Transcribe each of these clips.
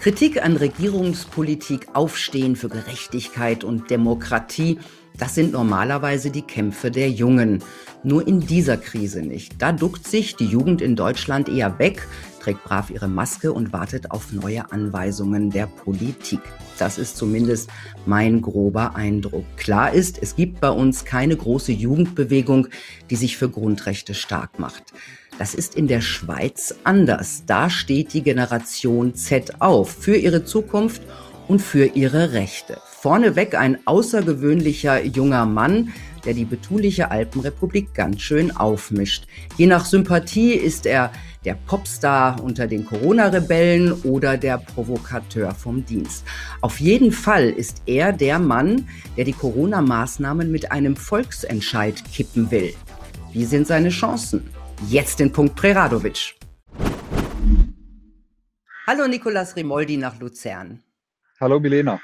Kritik an Regierungspolitik, Aufstehen für Gerechtigkeit und Demokratie, das sind normalerweise die Kämpfe der Jungen. Nur in dieser Krise nicht. Da duckt sich die Jugend in Deutschland eher weg, trägt brav ihre Maske und wartet auf neue Anweisungen der Politik. Das ist zumindest mein grober Eindruck. Klar ist, es gibt bei uns keine große Jugendbewegung, die sich für Grundrechte stark macht. Das ist in der Schweiz anders. Da steht die Generation Z auf für ihre Zukunft und für ihre Rechte. Vorneweg ein außergewöhnlicher junger Mann, der die betuliche Alpenrepublik ganz schön aufmischt. Je nach Sympathie ist er der Popstar unter den Corona-Rebellen oder der Provokateur vom Dienst. Auf jeden Fall ist er der Mann, der die Corona-Maßnahmen mit einem Volksentscheid kippen will. Wie sind seine Chancen? Jetzt den Punkt Preradovic. Hallo Nicolas Rimoldi nach Luzern. Hallo Milena.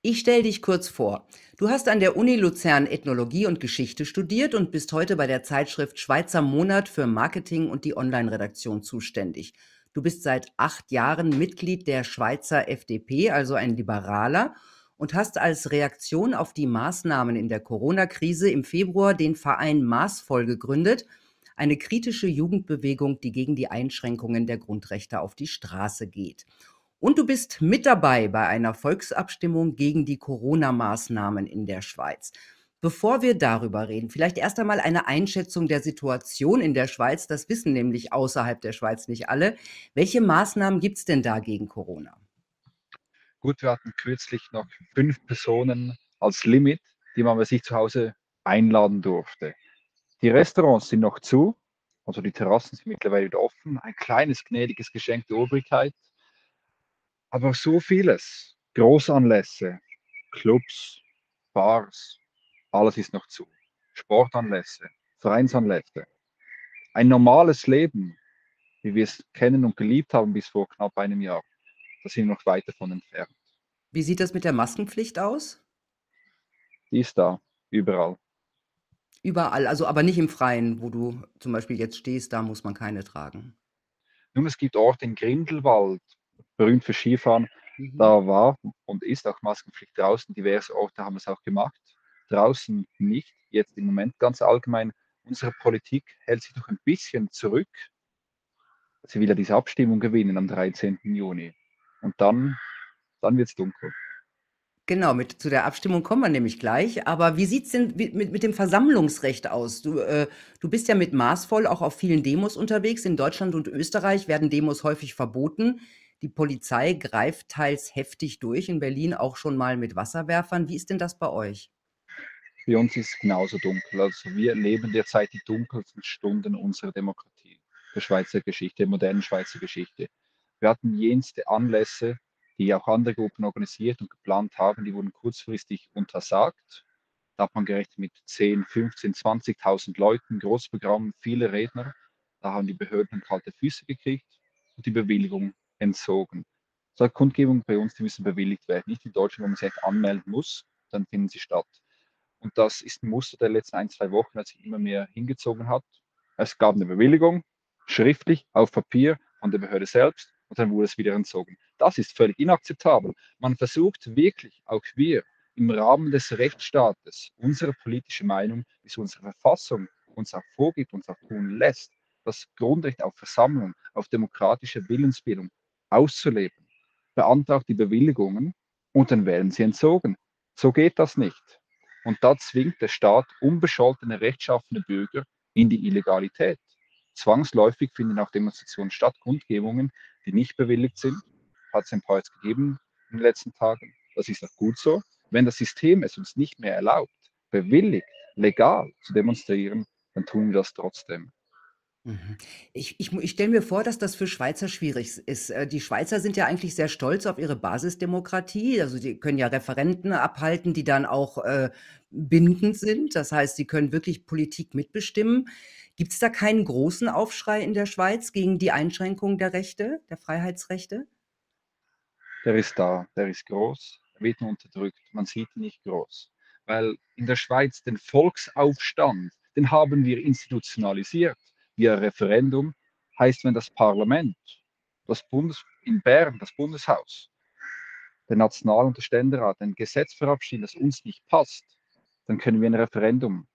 Ich stelle dich kurz vor. Du hast an der Uni Luzern Ethnologie und Geschichte studiert und bist heute bei der Zeitschrift Schweizer Monat für Marketing und die Online-Redaktion zuständig. Du bist seit acht Jahren Mitglied der Schweizer FDP, also ein Liberaler, und hast als Reaktion auf die Maßnahmen in der Corona-Krise im Februar den Verein Maßvoll gegründet – eine kritische Jugendbewegung, die gegen die Einschränkungen der Grundrechte auf die Straße geht. Und du bist mit dabei bei einer Volksabstimmung gegen die Corona-Maßnahmen in der Schweiz. Bevor wir darüber reden, vielleicht erst einmal eine Einschätzung der Situation in der Schweiz. Das wissen nämlich außerhalb der Schweiz nicht alle. Welche Maßnahmen gibt es denn da gegen Corona? Gut, wir hatten kürzlich noch fünf Personen als Limit, die man bei sich zu Hause einladen durfte. Die Restaurants sind noch zu, also die Terrassen sind mittlerweile wieder offen. Ein kleines, gnädiges Geschenk der Obrigkeit. Aber so vieles. Großanlässe, Clubs, Bars, alles ist noch zu. Sportanlässe, Vereinsanlässe. Ein normales Leben, wie wir es kennen und geliebt haben bis vor knapp einem Jahr, da sind wir noch weit davon entfernt. Wie sieht das mit der Maskenpflicht aus? Die ist da, überall. Überall, also aber nicht im Freien, wo du zum Beispiel jetzt stehst, da muss man keine tragen. Nun, es gibt Orte in Grindelwald, berühmt für Skifahren, mhm. da war und ist auch Maskenpflicht draußen. Diverse Orte haben es auch gemacht. Draußen nicht, jetzt im Moment ganz allgemein. Unsere Politik hält sich noch ein bisschen zurück. Sie will ja diese Abstimmung gewinnen am 13. Juni. Und dann, dann wird es dunkel. Genau, mit zu der Abstimmung kommen wir nämlich gleich. Aber wie sieht's denn mit, mit, mit dem Versammlungsrecht aus? Du, äh, du bist ja mit maßvoll auch auf vielen Demos unterwegs. In Deutschland und Österreich werden Demos häufig verboten. Die Polizei greift teils heftig durch, in Berlin auch schon mal mit Wasserwerfern. Wie ist denn das bei euch? Für uns ist es genauso dunkel. Also wir leben derzeit die dunkelsten Stunden unserer Demokratie, der Schweizer Geschichte, der modernen Schweizer Geschichte. Wir hatten jenste Anlässe, die auch andere Gruppen organisiert und geplant haben, die wurden kurzfristig untersagt. Da hat man gerechnet mit 10, 15, 20.000 Leuten, Großprogramm, viele Redner. Da haben die Behörden kalte Füße gekriegt und die Bewilligung entzogen. So Kundgebungen bei uns, die müssen bewilligt werden. Nicht in Deutschland, wo man sich anmelden muss, dann finden sie statt. Und das ist ein Muster der letzten ein, zwei Wochen, als sich immer mehr hingezogen hat. Es gab eine Bewilligung, schriftlich, auf Papier von der Behörde selbst und dann wurde es wieder entzogen. Das ist völlig inakzeptabel. Man versucht wirklich, auch wir, im Rahmen des Rechtsstaates unsere politische Meinung, wie es unsere Verfassung uns auch vorgibt, uns auch tun lässt, das Grundrecht auf Versammlung, auf demokratische Willensbildung auszuleben, beantragt die Bewilligungen und dann werden sie entzogen. So geht das nicht. Und da zwingt der Staat unbescholtene, rechtschaffene Bürger in die Illegalität. Zwangsläufig finden auch Demonstrationen statt, Kundgebungen, die nicht bewilligt sind. Hat es ein paar jetzt gegeben in den letzten Tagen. Das ist auch gut so. Wenn das System es uns nicht mehr erlaubt, bewilligt, legal zu demonstrieren, dann tun wir das trotzdem. Mhm. Ich, ich, ich stelle mir vor, dass das für Schweizer schwierig ist. Äh, die Schweizer sind ja eigentlich sehr stolz auf ihre Basisdemokratie. Also sie können ja Referenten abhalten, die dann auch äh, bindend sind. Das heißt, sie können wirklich Politik mitbestimmen. Gibt es da keinen großen Aufschrei in der Schweiz gegen die Einschränkung der Rechte, der Freiheitsrechte? Der ist da, der ist groß, er wird nur unterdrückt, man sieht ihn nicht groß. Weil in der Schweiz den Volksaufstand, den haben wir institutionalisiert via Referendum, heißt, wenn das Parlament, das Bundes, in Bern, das Bundeshaus, der National- und der Ständerat ein Gesetz verabschieden, das uns nicht passt, dann können wir ein Referendum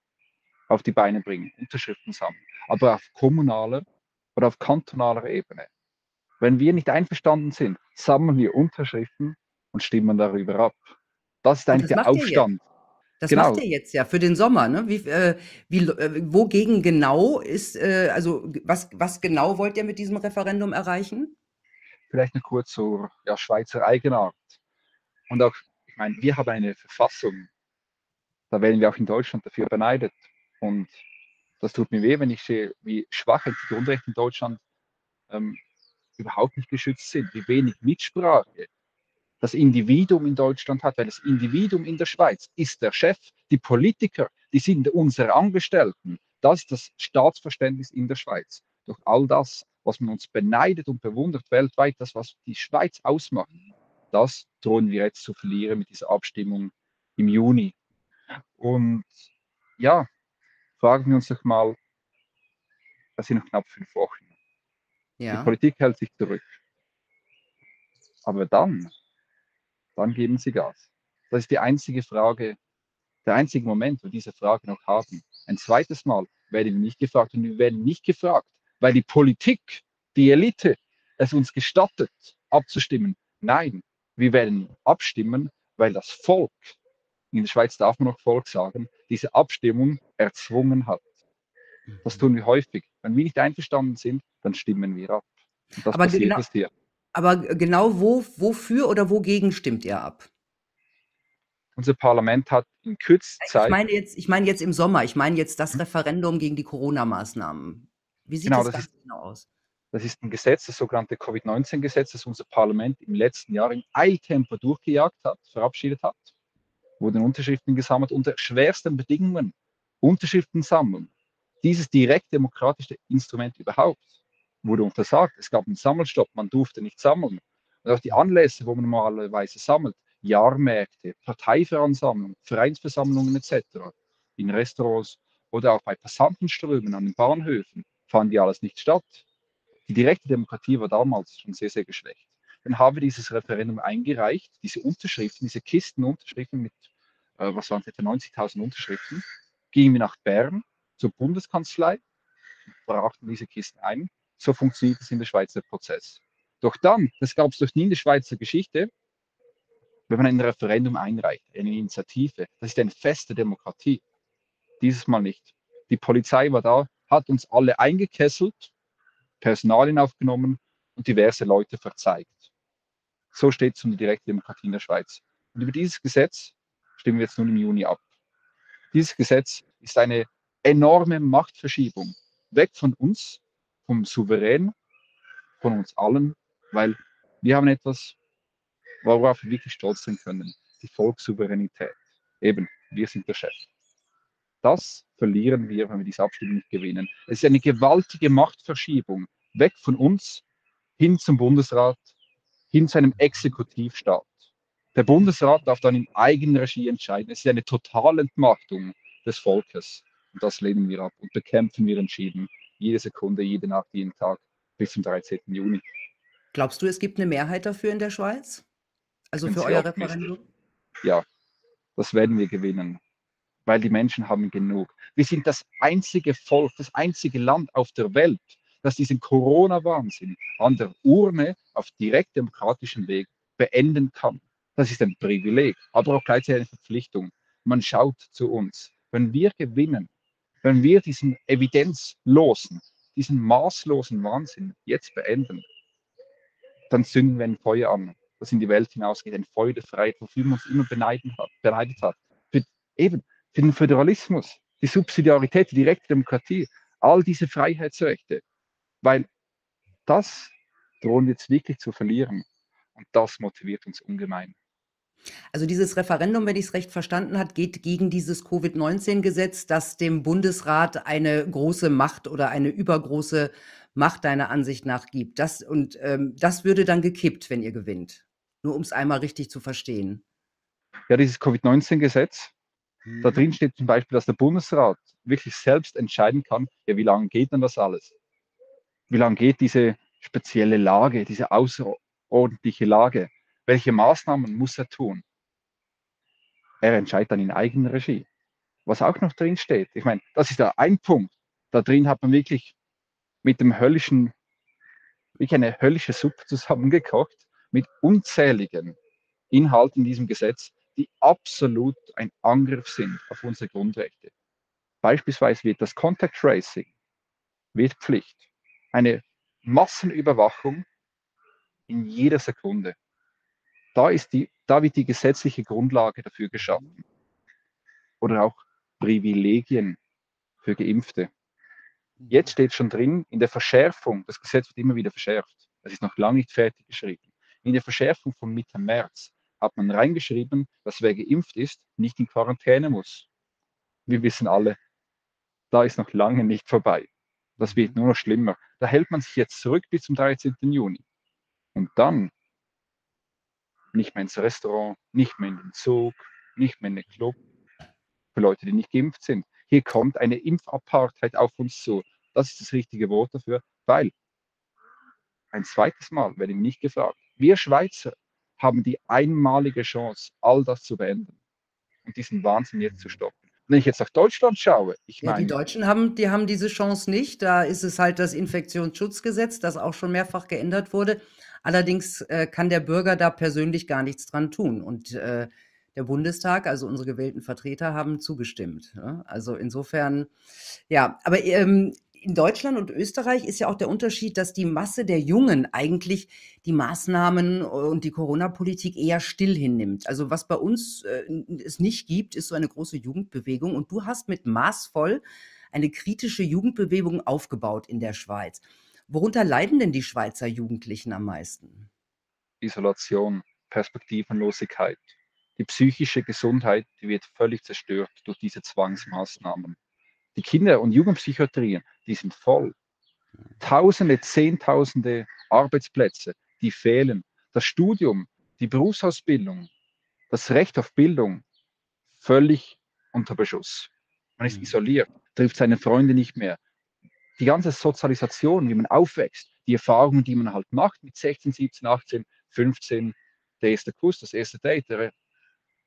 auf die Beine bringen, Unterschriften sammeln. Aber auf kommunaler oder auf kantonaler Ebene. Wenn wir nicht einverstanden sind, sammeln wir Unterschriften und stimmen darüber ab. Das ist eigentlich das der Aufstand. Das genau. macht ihr jetzt ja für den Sommer. Ne? Wie, äh, wie, äh, wogegen genau ist, äh, also was, was genau wollt ihr mit diesem Referendum erreichen? Vielleicht eine kurz zur ja, Schweizer Eigenart. Und auch, ich meine, wir haben eine Verfassung, da werden wir auch in Deutschland dafür beneidet. Und das tut mir weh, wenn ich sehe, wie schwach die Grundrechte in Deutschland ähm, überhaupt nicht geschützt sind, wie wenig Mitsprache das Individuum in Deutschland hat, weil das Individuum in der Schweiz ist der Chef, die Politiker, die sind unsere Angestellten. Das ist das Staatsverständnis in der Schweiz. Durch all das, was man uns beneidet und bewundert weltweit, das, was die Schweiz ausmacht, das drohen wir jetzt zu verlieren mit dieser Abstimmung im Juni. Und ja, fragen wir uns doch mal, das sind noch knapp fünf Wochen. Ja. Die Politik hält sich zurück. Aber dann, dann geben sie Gas. Das ist die einzige Frage, der einzige Moment, wo wir diese Frage noch haben. Ein zweites Mal werden wir nicht gefragt und wir werden nicht gefragt, weil die Politik, die Elite es uns gestattet, abzustimmen. Nein, wir werden abstimmen, weil das Volk, in der Schweiz darf man noch Volk sagen, diese Abstimmung erzwungen hat. Das tun wir häufig. Wenn wir nicht einverstanden sind, dann stimmen wir ab. Und das aber passiert genau, hier. Aber genau wo, wofür oder wogegen stimmt ihr ab? Unser Parlament hat in kürzester Zeit. Ich meine jetzt, ich meine jetzt im Sommer, ich meine jetzt das hm? Referendum gegen die Corona-Maßnahmen. Wie sieht genau, das, das ist, genau aus? Das ist ein Gesetz, das sogenannte Covid-19-Gesetz, das unser Parlament im letzten Jahr in Eiltempo durchgejagt hat, verabschiedet hat, wurden Unterschriften gesammelt unter schwersten Bedingungen. Unterschriften sammeln. Dieses direkt demokratische Instrument überhaupt wurde untersagt. Es gab einen Sammelstopp, man durfte nicht sammeln. Und auch die Anlässe, wo man normalerweise sammelt, Jahrmärkte, Parteiveransammlungen, Vereinsversammlungen etc., in Restaurants oder auch bei Passantenströmen an den Bahnhöfen, fanden die alles nicht statt. Die direkte Demokratie war damals schon sehr, sehr geschwächt. Dann haben wir dieses Referendum eingereicht, diese Unterschriften, diese Kistenunterschriften mit, äh, was waren es, etwa 90.000 Unterschriften, gingen wir nach Bern zur Bundeskanzlei, brachten diese Kisten ein so funktioniert es in der Schweizer Prozess. Doch dann, das gab es doch nie in der Schweizer Geschichte, wenn man ein Referendum einreicht, eine Initiative, das ist eine feste Demokratie. Dieses Mal nicht. Die Polizei war da, hat uns alle eingekesselt, Personalien aufgenommen und diverse Leute verzeigt. So steht es um die direkte Demokratie in der Schweiz. Und über dieses Gesetz stimmen wir jetzt nun im Juni ab. Dieses Gesetz ist eine enorme Machtverschiebung weg von uns vom Souverän, von uns allen, weil wir haben etwas, worauf wir wirklich stolz sein können, die Volkssouveränität. Eben, wir sind der Chef. Das verlieren wir, wenn wir diese Abstimmung nicht gewinnen. Es ist eine gewaltige Machtverschiebung weg von uns hin zum Bundesrat, hin zu einem Exekutivstaat. Der Bundesrat darf dann in eigener Regie entscheiden. Es ist eine Totalentmachtung des Volkes. Und das lehnen wir ab und bekämpfen wir entschieden jede Sekunde, jede Nacht, jeden Tag bis zum 13. Juni. Glaubst du, es gibt eine Mehrheit dafür in der Schweiz? Also für euer Referendum? Ja, das werden wir gewinnen, weil die Menschen haben genug. Wir sind das einzige Volk, das einzige Land auf der Welt, das diesen Corona-Wahnsinn an der Urne auf direkt demokratischem Weg beenden kann. Das ist ein Privileg, aber auch gleichzeitig eine Verpflichtung. Man schaut zu uns. Wenn wir gewinnen, wenn wir diesen evidenzlosen, diesen maßlosen Wahnsinn jetzt beenden, dann zünden wir ein Feuer an, das in die Welt hinausgeht, ein Feuer der Freiheit, wofür man uns immer beneidet hat. Für, eben für den Föderalismus, die Subsidiarität, die direkte Demokratie, all diese Freiheitsrechte. Weil das drohen wir jetzt wirklich zu verlieren. Und das motiviert uns ungemein. Also dieses Referendum, wenn ich es recht verstanden habe, geht gegen dieses Covid-19-Gesetz, das dem Bundesrat eine große Macht oder eine übergroße Macht deiner Ansicht nach gibt. Das, und ähm, das würde dann gekippt, wenn ihr gewinnt. Nur um es einmal richtig zu verstehen. Ja, dieses Covid-19-Gesetz, mhm. da drin steht zum Beispiel, dass der Bundesrat wirklich selbst entscheiden kann, ja, wie lange geht denn das alles? Wie lange geht diese spezielle Lage, diese außer ordentliche Lage. Welche Maßnahmen muss er tun? Er entscheidet dann in eigener Regie. Was auch noch drin steht, ich meine, das ist ja ein Punkt. Da drin hat man wirklich mit dem höllischen, wirklich eine höllische Suppe zusammengekocht, mit unzähligen Inhalten in diesem Gesetz, die absolut ein Angriff sind auf unsere Grundrechte. Beispielsweise wird das Contact Tracing wird Pflicht. Eine Massenüberwachung in jeder Sekunde. Da, ist die, da wird die gesetzliche Grundlage dafür geschaffen. Oder auch Privilegien für Geimpfte. Jetzt steht schon drin, in der Verschärfung, das Gesetz wird immer wieder verschärft, es ist noch lange nicht fertig geschrieben. In der Verschärfung von Mitte März hat man reingeschrieben, dass wer geimpft ist, nicht in Quarantäne muss. Wir wissen alle, da ist noch lange nicht vorbei. Das wird nur noch schlimmer. Da hält man sich jetzt zurück bis zum 13. Juni. Und dann nicht mehr ins Restaurant, nicht mehr in den Zug, nicht mehr in den Club für Leute, die nicht geimpft sind. Hier kommt eine Impfapartheit auf uns zu. Das ist das richtige Wort dafür, weil ein zweites Mal werde ich nicht gefragt. Wir Schweizer haben die einmalige Chance, all das zu beenden und diesen Wahnsinn jetzt zu stoppen. Wenn ich jetzt nach Deutschland schaue, ich Ja, die meine, Deutschen haben, die haben diese Chance nicht. Da ist es halt das Infektionsschutzgesetz, das auch schon mehrfach geändert wurde. Allerdings äh, kann der Bürger da persönlich gar nichts dran tun. Und äh, der Bundestag, also unsere gewählten Vertreter, haben zugestimmt. Ja? Also insofern, ja, aber ähm, in Deutschland und Österreich ist ja auch der Unterschied, dass die Masse der Jungen eigentlich die Maßnahmen und die Corona-Politik eher still hinnimmt. Also was bei uns äh, es nicht gibt, ist so eine große Jugendbewegung. Und du hast mit maßvoll eine kritische Jugendbewegung aufgebaut in der Schweiz. Worunter leiden denn die Schweizer Jugendlichen am meisten? Isolation, Perspektivenlosigkeit. Die psychische Gesundheit, die wird völlig zerstört durch diese Zwangsmaßnahmen. Die Kinder- und Jugendpsychiatrien, die sind voll. Tausende, Zehntausende Arbeitsplätze, die fehlen. Das Studium, die Berufsausbildung, das Recht auf Bildung, völlig unter Beschuss. Man ist Mhm. isoliert, trifft seine Freunde nicht mehr. Die ganze Sozialisation, wie man aufwächst, die Erfahrungen, die man halt macht mit 16, 17, 18, 15, der erste Kuss, das erste Date, der,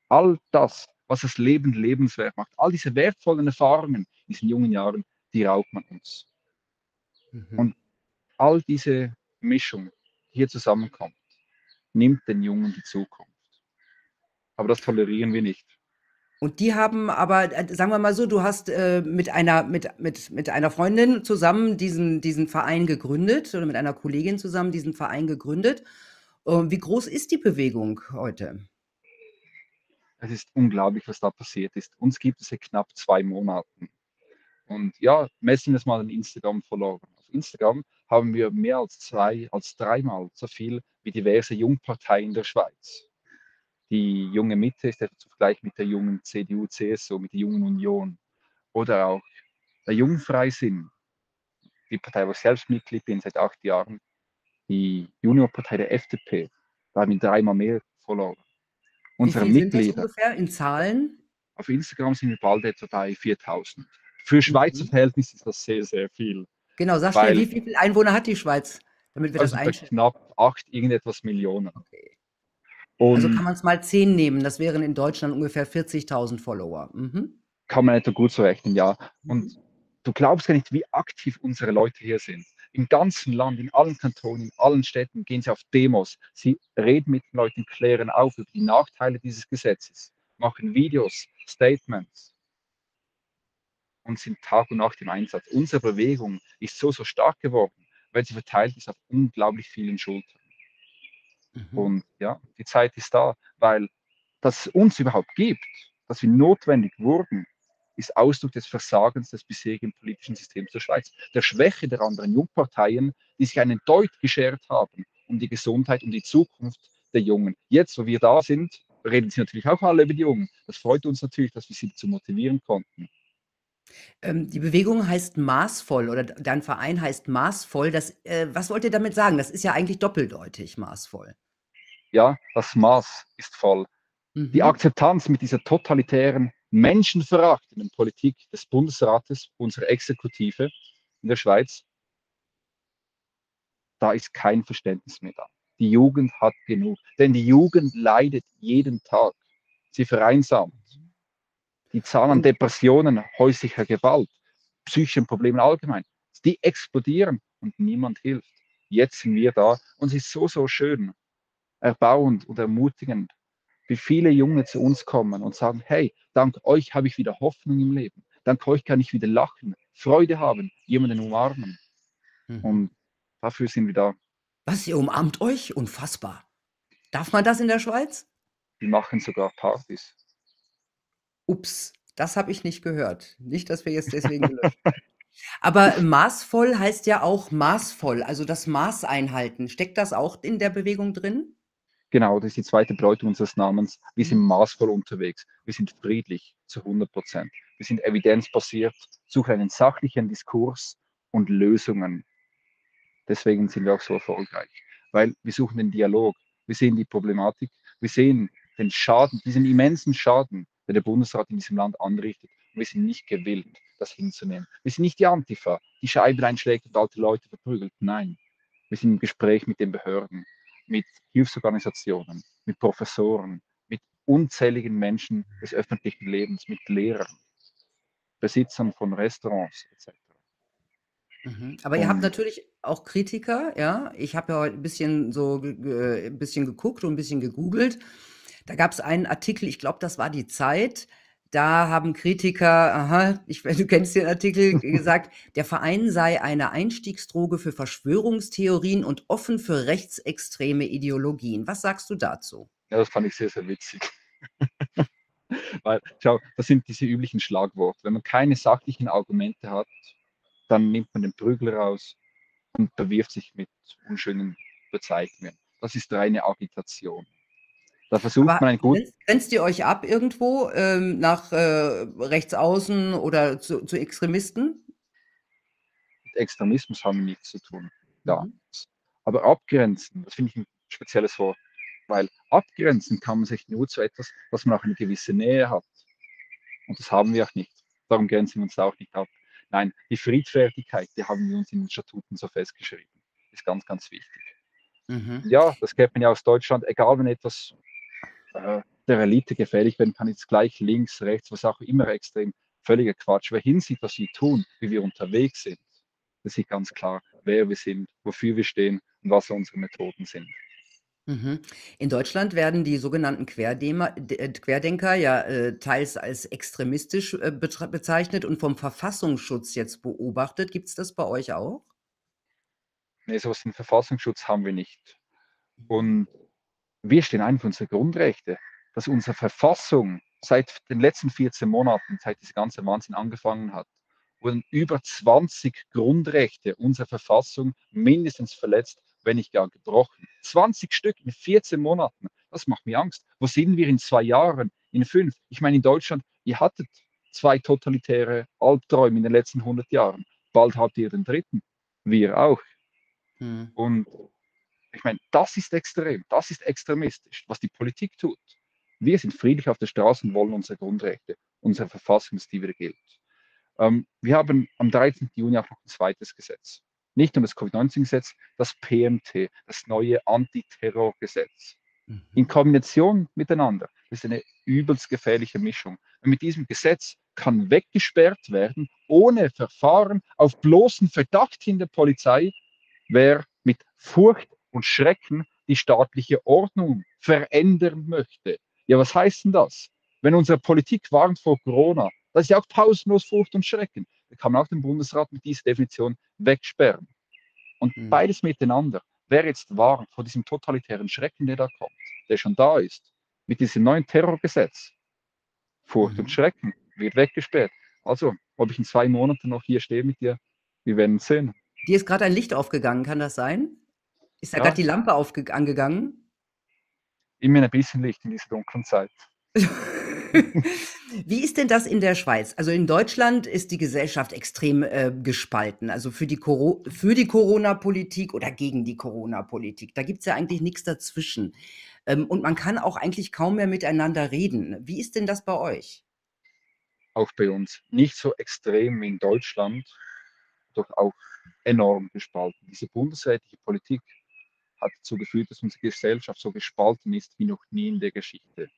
all das, was das Leben lebenswert macht, all diese wertvollen Erfahrungen in diesen jungen Jahren, die raubt man uns. Mhm. Und all diese Mischung, die hier zusammenkommt, nimmt den Jungen die Zukunft. Aber das tolerieren wir nicht. Und die haben aber, äh, sagen wir mal so, du hast äh, mit einer, mit, mit, mit einer Freundin zusammen diesen, diesen Verein gegründet oder mit einer Kollegin zusammen diesen Verein gegründet. Ähm, wie groß ist die Bewegung heute? Es ist unglaublich, was da passiert ist. Uns gibt es seit knapp zwei Monaten. Und ja, messen wir es mal an Instagram verloren. Auf Instagram haben wir mehr als zwei, als dreimal so viel wie diverse Jungparteien der Schweiz. Die junge Mitte ist etwa zu vergleichen mit der jungen CDU, CSU, mit der jungen Union. Oder auch der Jungfreisinn, die Partei, wo ich selbst Mitglied bin seit acht Jahren, die Juniorpartei der FDP, da haben wir dreimal mehr verloren. Wie Unsere viel sind das Mitglieder, ungefähr in Zahlen? auf Instagram sind wir bald etwa bei 4000. Für Schweizer Mhm. Verhältnisse ist das sehr, sehr viel. Genau, sag schnell, wie, wie viele Einwohner hat die Schweiz, damit wir das Also bei einschätzen? knapp acht irgendetwas Millionen. Okay. Und Also kann man es mal zehn nehmen, das wären in Deutschland ungefähr 40.000 Follower. Mhm. kann man etwa gut so rechnen, ja. Und du glaubst gar nicht, wie aktiv unsere Leute hier sind. Im ganzen Land, in allen Kantonen, in allen Städten gehen sie auf Demos. Sie reden mit den Leuten, klären auf über die Nachteile dieses Gesetzes, machen Videos, Statements und sind Tag und Nacht im Einsatz. Unsere Bewegung ist so, so stark geworden, weil sie verteilt ist auf unglaublich vielen Schultern. Mhm. Und ja, die Zeit ist da, weil dass es uns überhaupt gibt, dass wir notwendig wurden, ist Ausdruck des Versagens des bisherigen politischen Systems der Schweiz, der Schwäche der anderen Jungparteien, die sich einen Deut geschert haben um die Gesundheit und die Zukunft der Jungen. Jetzt, wo wir da sind, reden sie natürlich auch alle über die Jungen. Das freut uns natürlich, dass wir sie zu motivieren konnten. Ähm, die Bewegung heißt maßvoll oder dein Verein heißt maßvoll. Das, äh, was wollt ihr damit sagen? Das ist ja eigentlich doppeldeutig maßvoll. Ja, das Maß ist voll. Die Mhm. Akzeptanz mit dieser totalitären, menschenverachtenden Politik des Bundesrates, unserer Exekutive in der Schweiz, da ist kein Verständnis mehr da. Die Jugend hat genug. Denn die Jugend leidet jeden Tag. Sie vereinsamt. Die Zahl an Depressionen, häuslicher Gewalt, psychischen Problemen allgemein, die explodieren und niemand hilft. Jetzt sind wir da und es ist so, so schön, erbauend und ermutigend, wie viele Junge zu uns kommen und sagen, hey, dank euch habe ich wieder Hoffnung im Leben. Dank euch kann ich wieder lachen, Freude haben, jemanden umarmen. Mhm. Und dafür sind wir da. Was, ihr umarmt euch? Unfassbar. Darf man das in der Schweiz? Wir machen sogar Partys. Ups, das habe ich nicht gehört. Nicht, dass wir jetzt deswegen gelöscht Aber maßvoll heißt ja auch maßvoll, also das Maß einhalten. Steckt das auch in der Bewegung drin? Genau, das ist die zweite Bedeutung unseres Namens. Wir sind mhm. maßvoll unterwegs. Wir sind friedlich zu 100 Prozent. Wir sind evidenzbasiert, suchen einen sachlichen Diskurs und Lösungen. Deswegen sind wir auch so erfolgreich, weil wir suchen den Dialog. Wir sehen die Problematik. Wir sehen den Schaden, diesen immensen Schaden, den der Bundesrat in diesem Land anrichtet. Und wir sind nicht gewillt, das hinzunehmen. Wir sind nicht die Antifa, die Scheiben einschlägt und alte Leute verprügelt. Nein, wir sind im Gespräch mit den Behörden mit Hilfsorganisationen, mit Professoren, mit unzähligen Menschen des öffentlichen Lebens, mit Lehrern, Besitzern von Restaurants etc. Mhm. Aber ihr habt natürlich auch Kritiker, ja. Ich habe ja heute ein bisschen so ein bisschen geguckt und ein bisschen gegoogelt. Da gab es einen Artikel, ich glaube, das war die Zeit, da haben Kritiker, aha, ich, du kennst den Artikel, gesagt, der Verein sei eine Einstiegsdroge für Verschwörungstheorien und offen für rechtsextreme Ideologien. Was sagst du dazu? Ja, das fand ich sehr, sehr witzig. Weil, schau, das sind diese üblichen Schlagworte. Wenn man keine sachlichen Argumente hat, dann nimmt man den Prügel raus und bewirft sich mit unschönen Bezeichnungen. Das ist reine Agitation. Da versucht Aber man ein gut. Grenzt ihr euch ab irgendwo ähm, nach äh, rechts außen oder zu, zu, Extremisten? Mit Extremismus haben wir nichts zu tun. Ja. Mhm. Aber abgrenzen, das finde ich ein spezielles Wort. Weil abgrenzen kann man sich nur zu etwas, was man auch eine gewisse Nähe hat. Und das haben wir auch nicht. Darum grenzen wir uns auch nicht ab. Nein, die Friedfertigkeit, die haben wir uns in den Statuten so festgeschrieben. Ist ganz, ganz wichtig. Mhm. Ja, das kennt man ja aus Deutschland, egal wenn etwas äh, der Elite gefährlich werden kann, jetzt gleich links, rechts, was auch immer extrem völliger Quatsch. Wer hinsieht, was wir tun, wie wir unterwegs sind, das sieht ganz klar, wer wir sind, wofür wir stehen und was unsere Methoden sind. Mhm. In Deutschland werden die sogenannten äh, Querdenker ja äh, teils als extremistisch äh, bezeichnet und vom Verfassungsschutz jetzt beobachtet. Gibt es das bei euch auch? Nee, sowas wie Verfassungsschutz haben wir nicht. Und wir stehen ein für unsere Grundrechte, dass unsere Verfassung seit den letzten 14 Monaten, seit dieser ganze Wahnsinn angefangen hat, wurden über 20 Grundrechte unserer Verfassung mindestens verletzt, wenn nicht gar gebrochen. 20 Stück in 14 Monaten, das macht mir Angst. Wo sind wir in zwei Jahren, in fünf? Ich meine, in Deutschland, ihr hattet zwei totalitäre Albträume in den letzten 100 Jahren. Bald habt ihr den dritten. Wir auch. Hm. Und ich meine, das ist extrem, das ist extremistisch, was die Politik tut. Wir sind friedlich auf der Straße und wollen unsere Grundrechte, unsere Verfassung, die wieder gilt. Ähm, wir haben am 13. Juni auch noch ein zweites Gesetz. Nicht nur das Covid-19-Gesetz, das PMT, das neue Antiterrorgesetz. Mhm. In Kombination miteinander. Das ist eine übelst gefährliche Mischung. Und mit diesem Gesetz kann weggesperrt werden, ohne Verfahren, auf bloßen Verdacht hin der Polizei, wer mit Furcht und Schrecken die staatliche Ordnung verändern möchte. Ja, was heißt denn das? Wenn unsere Politik warnt vor Corona, das ist ja auch pausenlos Furcht und Schrecken. Da kann man auch den Bundesrat mit dieser Definition wegsperren. Und mhm. beides miteinander. Wer jetzt warnt vor diesem totalitären Schrecken, der da kommt, der schon da ist, mit diesem neuen Terrorgesetz, Furcht mhm. und Schrecken wird weggesperrt. Also, ob ich in zwei Monaten noch hier stehe mit dir, wir werden sehen. Dir ist gerade ein Licht aufgegangen, kann das sein? Ist da ja. gerade die Lampe angegangen? Immer ein bisschen Licht in dieser dunklen Zeit. Wie ist denn das in der Schweiz? Also in Deutschland ist die Gesellschaft extrem äh, gespalten. Also für die, für die Corona-Politik oder gegen die Corona-Politik. Da gibt es ja eigentlich nichts dazwischen. Ähm, und man kann auch eigentlich kaum mehr miteinander reden. Wie ist denn das bei euch? Auch bei uns. Nicht so extrem wie in Deutschland, doch auch enorm gespalten. Diese bundesrätliche Politik hat dazu geführt, dass unsere Gesellschaft so gespalten ist wie noch nie in der Geschichte.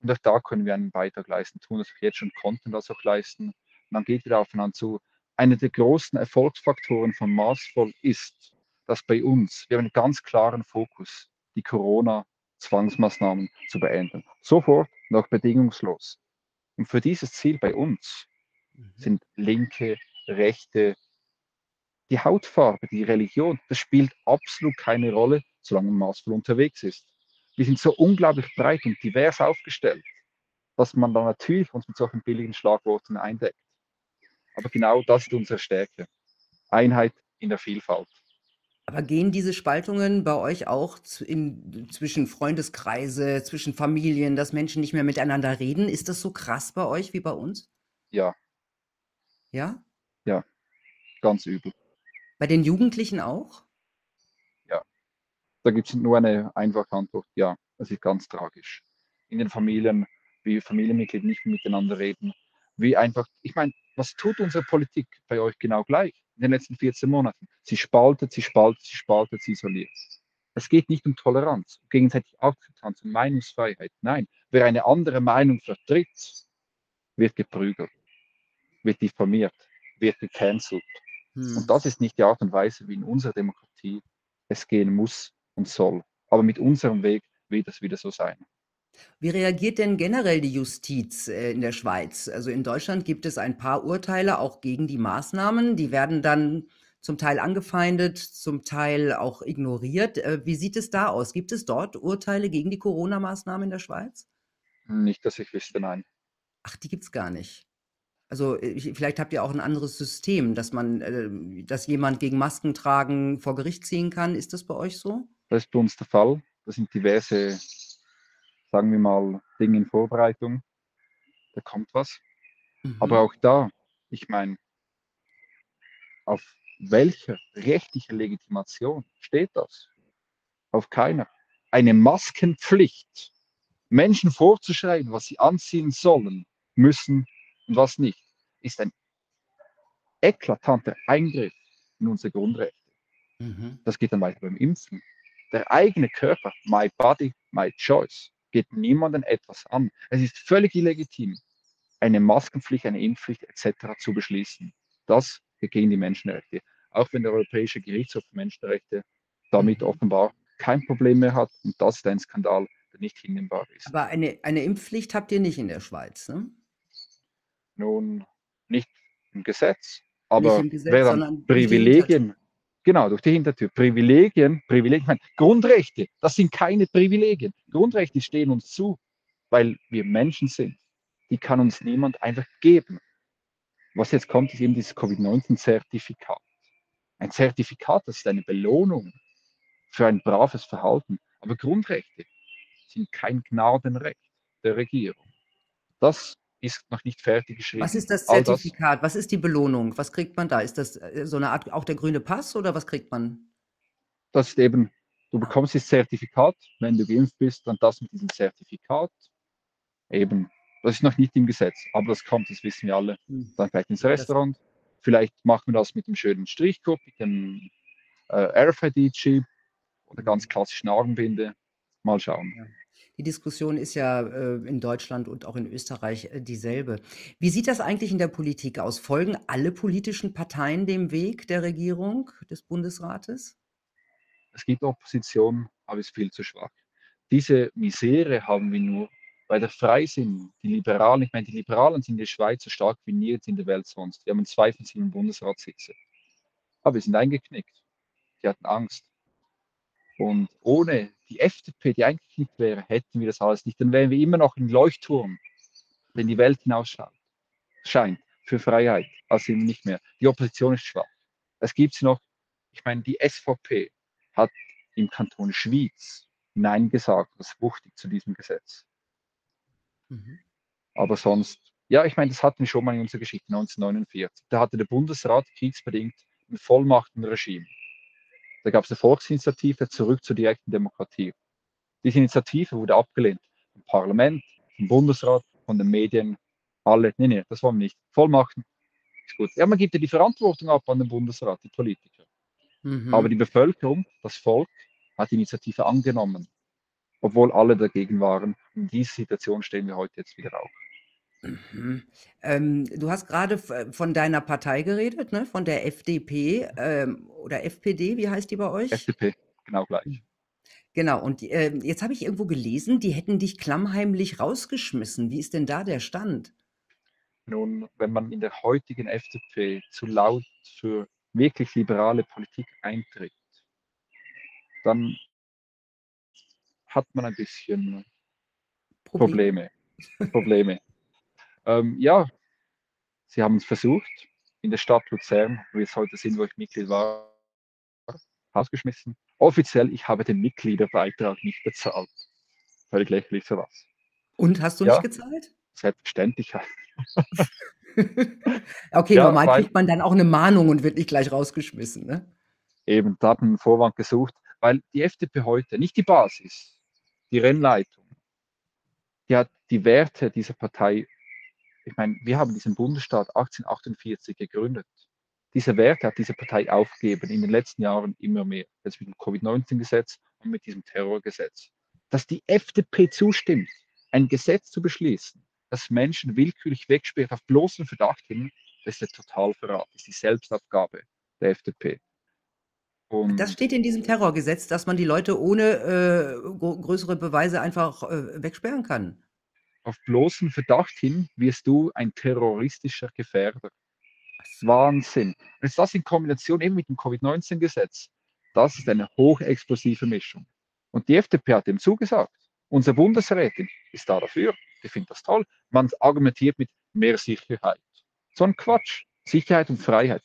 Und auch da können wir einen Beitrag leisten, tun das auch jetzt schon, konnten das auch leisten. Dann geht wieder aufeinander zu. Einer der großen Erfolgsfaktoren von Maßvoll ist, dass bei uns, wir haben einen ganz klaren Fokus, die Corona-Zwangsmaßnahmen zu beenden. Sofort und auch bedingungslos. Und für dieses Ziel bei uns mhm. sind linke, rechte, die Hautfarbe, die Religion, das spielt absolut keine Rolle, solange man maßvoll unterwegs ist. Wir sind so unglaublich breit und divers aufgestellt, dass man dann natürlich uns mit solchen billigen Schlagworten eindeckt. Aber genau das ist unsere Stärke. Einheit in der Vielfalt. Aber gehen diese Spaltungen bei euch auch in, zwischen Freundeskreise, zwischen Familien, dass Menschen nicht mehr miteinander reden? Ist das so krass bei euch wie bei uns? Ja. Ja? Ja, ganz übel. Bei den Jugendlichen auch? Ja. Da gibt es nur eine einfache Antwort. Ja, das ist ganz tragisch. In den Familien, wie Familienmitglieder nicht miteinander reden, wie einfach, ich meine, was tut unsere Politik bei euch genau gleich in den letzten 14 Monaten? Sie spaltet, sie spaltet, sie spaltet, sie isoliert. Es geht nicht um Toleranz, gegenseitig Akzeptanz und Meinungsfreiheit. Nein, wer eine andere Meinung vertritt, wird geprügelt, wird diffamiert, wird gecancelt. Hm. Und das ist nicht die Art und Weise, wie in unserer Demokratie es gehen muss und soll. Aber mit unserem Weg wird es wieder so sein. Wie reagiert denn generell die Justiz äh, in der Schweiz? Also in Deutschland gibt es ein paar Urteile auch gegen die Maßnahmen. Die werden dann zum Teil angefeindet, zum Teil auch ignoriert. Äh, wie sieht es da aus? Gibt es dort Urteile gegen die Corona-Maßnahmen in der Schweiz? Nicht, dass ich wüsste, nein. Ach, die gibt es gar nicht. Also ich, vielleicht habt ihr auch ein anderes System, dass man, äh, dass jemand gegen Maskentragen vor Gericht ziehen kann. Ist das bei euch so? Das ist bei uns der Fall. Das sind diverse sagen wir mal, Dinge in Vorbereitung. Da kommt was. Mhm. Aber auch da, ich meine, auf welcher rechtlicher Legitimation steht das? Auf keiner. Eine Maskenpflicht, Menschen vorzuschreiben, was sie anziehen sollen, müssen und was nicht, ist ein eklatanter Eingriff in unsere Grundrechte. Mhm. Das geht dann weiter beim Impfen. Der eigene Körper, my body, my choice geht niemandem etwas an. Es ist völlig illegitim, eine Maskenpflicht, eine Impfpflicht etc. zu beschließen. Das gegen die Menschenrechte. Auch wenn der Europäische Gerichtshof für Menschenrechte damit mhm. offenbar kein Problem mehr hat. Und das ist ein Skandal, der nicht hinnehmbar ist. Aber eine, eine Impfpflicht habt ihr nicht in der Schweiz, ne? Nun, nicht im Gesetz, aber im Gesetz, dann Privilegien Genau, durch die Hintertür. Privilegien, Privilegien, meine, Grundrechte, das sind keine Privilegien. Grundrechte stehen uns zu, weil wir Menschen sind. Die kann uns niemand einfach geben. Was jetzt kommt, ist eben dieses Covid-19-Zertifikat. Ein Zertifikat, das ist eine Belohnung für ein braves Verhalten. Aber Grundrechte sind kein Gnadenrecht der Regierung. Das ist noch nicht fertig geschrieben. Was ist das Zertifikat? Das, was ist die Belohnung? Was kriegt man da? Ist das äh, so eine Art, auch der grüne Pass oder was kriegt man? Das ist eben, du bekommst das Zertifikat, wenn du geimpft bist, dann das mit diesem Zertifikat. Eben, das ist noch nicht im Gesetz, aber das kommt, das wissen wir alle. Hm. Dann vielleicht ins Restaurant. Vielleicht machen wir das mit dem schönen Strichcode, mit dem äh, RFID-Chip oder ganz klassischen Armbinde. Mal schauen. Ja. Die Diskussion ist ja äh, in Deutschland und auch in Österreich äh, dieselbe. Wie sieht das eigentlich in der Politik aus? Folgen alle politischen Parteien dem Weg der Regierung, des Bundesrates? Es gibt Opposition, aber es ist viel zu schwach. Diese Misere haben wir nur, weil der Freisinn, die Liberalen, ich meine, die Liberalen sind in der Schweiz so stark wie jetzt in der Welt sonst. Die haben zwei von sieben Bundesratssitze. Aber wir sind eingeknickt. Die hatten Angst. Und ohne die FDP, die eingeknickt wäre, hätten wir das alles nicht. Dann wären wir immer noch ein Leuchtturm, wenn die Welt hinausschaut. Scheint für Freiheit. Also wir nicht mehr. Die Opposition ist schwach. Es gibt noch. Ich meine, die SVP hat im Kanton Schwyz Nein gesagt. Das wuchtig zu diesem Gesetz. Mhm. Aber sonst, ja, ich meine, das hatten wir schon mal in unserer Geschichte 1949. Da hatte der Bundesrat kriegsbedingt ein Vollmachtenregime. Da gab es eine Volksinitiative zurück zur direkten Demokratie. Diese Initiative wurde abgelehnt vom Parlament, vom Bundesrat, von den Medien, alle. Nee, nee, das wollen wir nicht. Vollmachten ist gut. Ja, man gibt ja die Verantwortung ab an den Bundesrat, die Politiker. Mhm. Aber die Bevölkerung, das Volk, hat die Initiative angenommen, obwohl alle dagegen waren. In dieser Situation stehen wir heute jetzt wieder auf. Mhm. Ähm, du hast gerade von deiner Partei geredet, ne? von der FDP ähm, oder FPD, wie heißt die bei euch? FDP, genau gleich. Genau, und äh, jetzt habe ich irgendwo gelesen, die hätten dich klammheimlich rausgeschmissen. Wie ist denn da der Stand? Nun, wenn man in der heutigen FDP zu laut für wirklich liberale Politik eintritt, dann hat man ein bisschen Probleme. Probleme. Ähm, ja, sie haben es versucht. In der Stadt Luzern, wo wir jetzt heute sind, wo ich Mitglied war, rausgeschmissen. Offiziell, ich habe den Mitgliederbeitrag nicht bezahlt. Völlig lächerlich sowas. Und hast du ja, nicht gezahlt? Selbstverständlich. okay, ja, normal weil, kriegt man dann auch eine Mahnung und wird nicht gleich rausgeschmissen. Ne? Eben, da hat man einen Vorwand gesucht, weil die FDP heute, nicht die Basis, die Rennleitung, die hat die Werte dieser Partei, ich meine, wir haben diesen Bundesstaat 1848 gegründet. Diese Werte hat diese Partei aufgegeben in den letzten Jahren immer mehr. Jetzt mit dem Covid-19-Gesetz und mit diesem Terrorgesetz. Dass die FDP zustimmt, ein Gesetz zu beschließen, das Menschen willkürlich wegsperrt auf bloßen Verdacht hin, das ist der Totalverrat, das ist die Selbstabgabe der FDP. Und das steht in diesem Terrorgesetz, dass man die Leute ohne äh, größere Beweise einfach äh, wegsperren kann. Auf bloßen Verdacht hin wirst du ein terroristischer Gefährder. Wahnsinn. Und jetzt das in Kombination eben mit dem Covid-19-Gesetz, das ist eine hochexplosive Mischung. Und die FDP hat dem zugesagt. Unsere Bundesrätin ist da dafür. Die findet das toll. Man argumentiert mit mehr Sicherheit. So ein Quatsch. Sicherheit und Freiheit.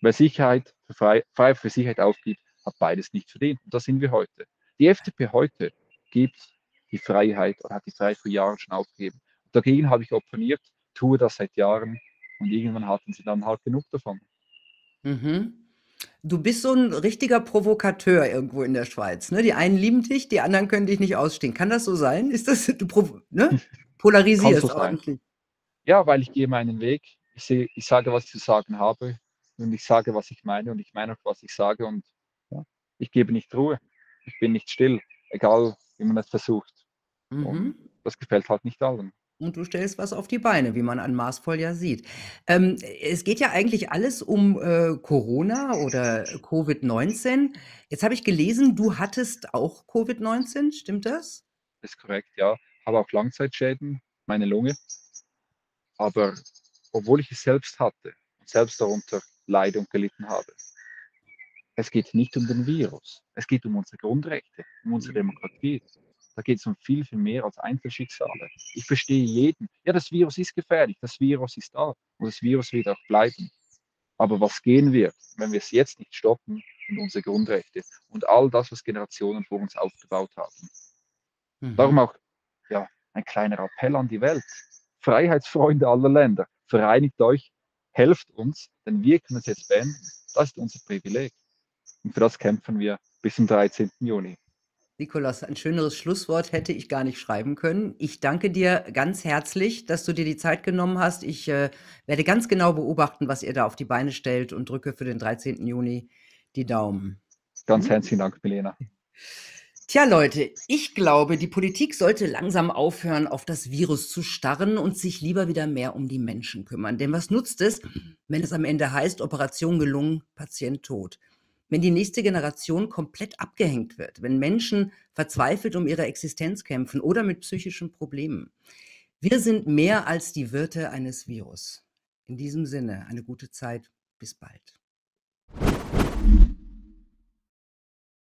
Wer Sicherheit für Frei, Freiheit für Sicherheit aufgibt, hat beides nicht verdient. Und da sind wir heute. Die FDP heute gibt die Freiheit oder hat die Freiheit vor Jahren schon aufgegeben. dagegen habe ich opponiert, tue das seit Jahren und irgendwann hatten sie dann halt genug davon. Mhm. Du bist so ein richtiger Provokateur irgendwo in der Schweiz. Ne? Die einen lieben dich, die anderen können dich nicht ausstehen. Kann das so sein? Ist das, du ne? polarisierst so ordentlich? Ja, weil ich gehe meinen Weg. Ich, sehe, ich sage, was ich zu sagen habe und ich sage, was ich meine und ich meine auch, was ich sage und ja, ich gebe nicht Ruhe. Ich bin nicht still, egal wie man es versucht. Mhm. Und das gefällt halt nicht allen. Und du stellst was auf die Beine, wie man an Maßvoll ja sieht. Ähm, es geht ja eigentlich alles um äh, Corona oder Covid-19. Jetzt habe ich gelesen, du hattest auch Covid-19, stimmt das? Das ist korrekt, ja. Habe auch Langzeitschäden, meine Lunge. Aber obwohl ich es selbst hatte und selbst darunter leide und gelitten habe, es geht nicht um den Virus. Es geht um unsere Grundrechte, um unsere Demokratie. Da geht es um viel, viel mehr als Einzelschicksale. Ich verstehe jeden. Ja, das Virus ist gefährlich, das Virus ist da und das Virus wird auch bleiben. Aber was gehen wir, wenn wir es jetzt nicht stoppen, sind unsere Grundrechte und all das, was Generationen vor uns aufgebaut haben. Mhm. Darum auch ja, ein kleiner Appell an die Welt. Freiheitsfreunde aller Länder, vereinigt euch, helft uns, denn wir können es jetzt beenden. Das ist unser Privileg. Und für das kämpfen wir bis zum 13. Juni. Nikolaus, ein schöneres Schlusswort hätte ich gar nicht schreiben können. Ich danke dir ganz herzlich, dass du dir die Zeit genommen hast. Ich äh, werde ganz genau beobachten, was ihr da auf die Beine stellt und drücke für den 13. Juni die Daumen. Ganz herzlichen Dank, Milena. Tja, Leute, ich glaube, die Politik sollte langsam aufhören, auf das Virus zu starren und sich lieber wieder mehr um die Menschen kümmern. Denn was nutzt es, wenn es am Ende heißt, Operation gelungen, Patient tot? Wenn die nächste Generation komplett abgehängt wird, wenn Menschen verzweifelt um ihre Existenz kämpfen oder mit psychischen Problemen. Wir sind mehr als die Wirte eines Virus. In diesem Sinne, eine gute Zeit. Bis bald.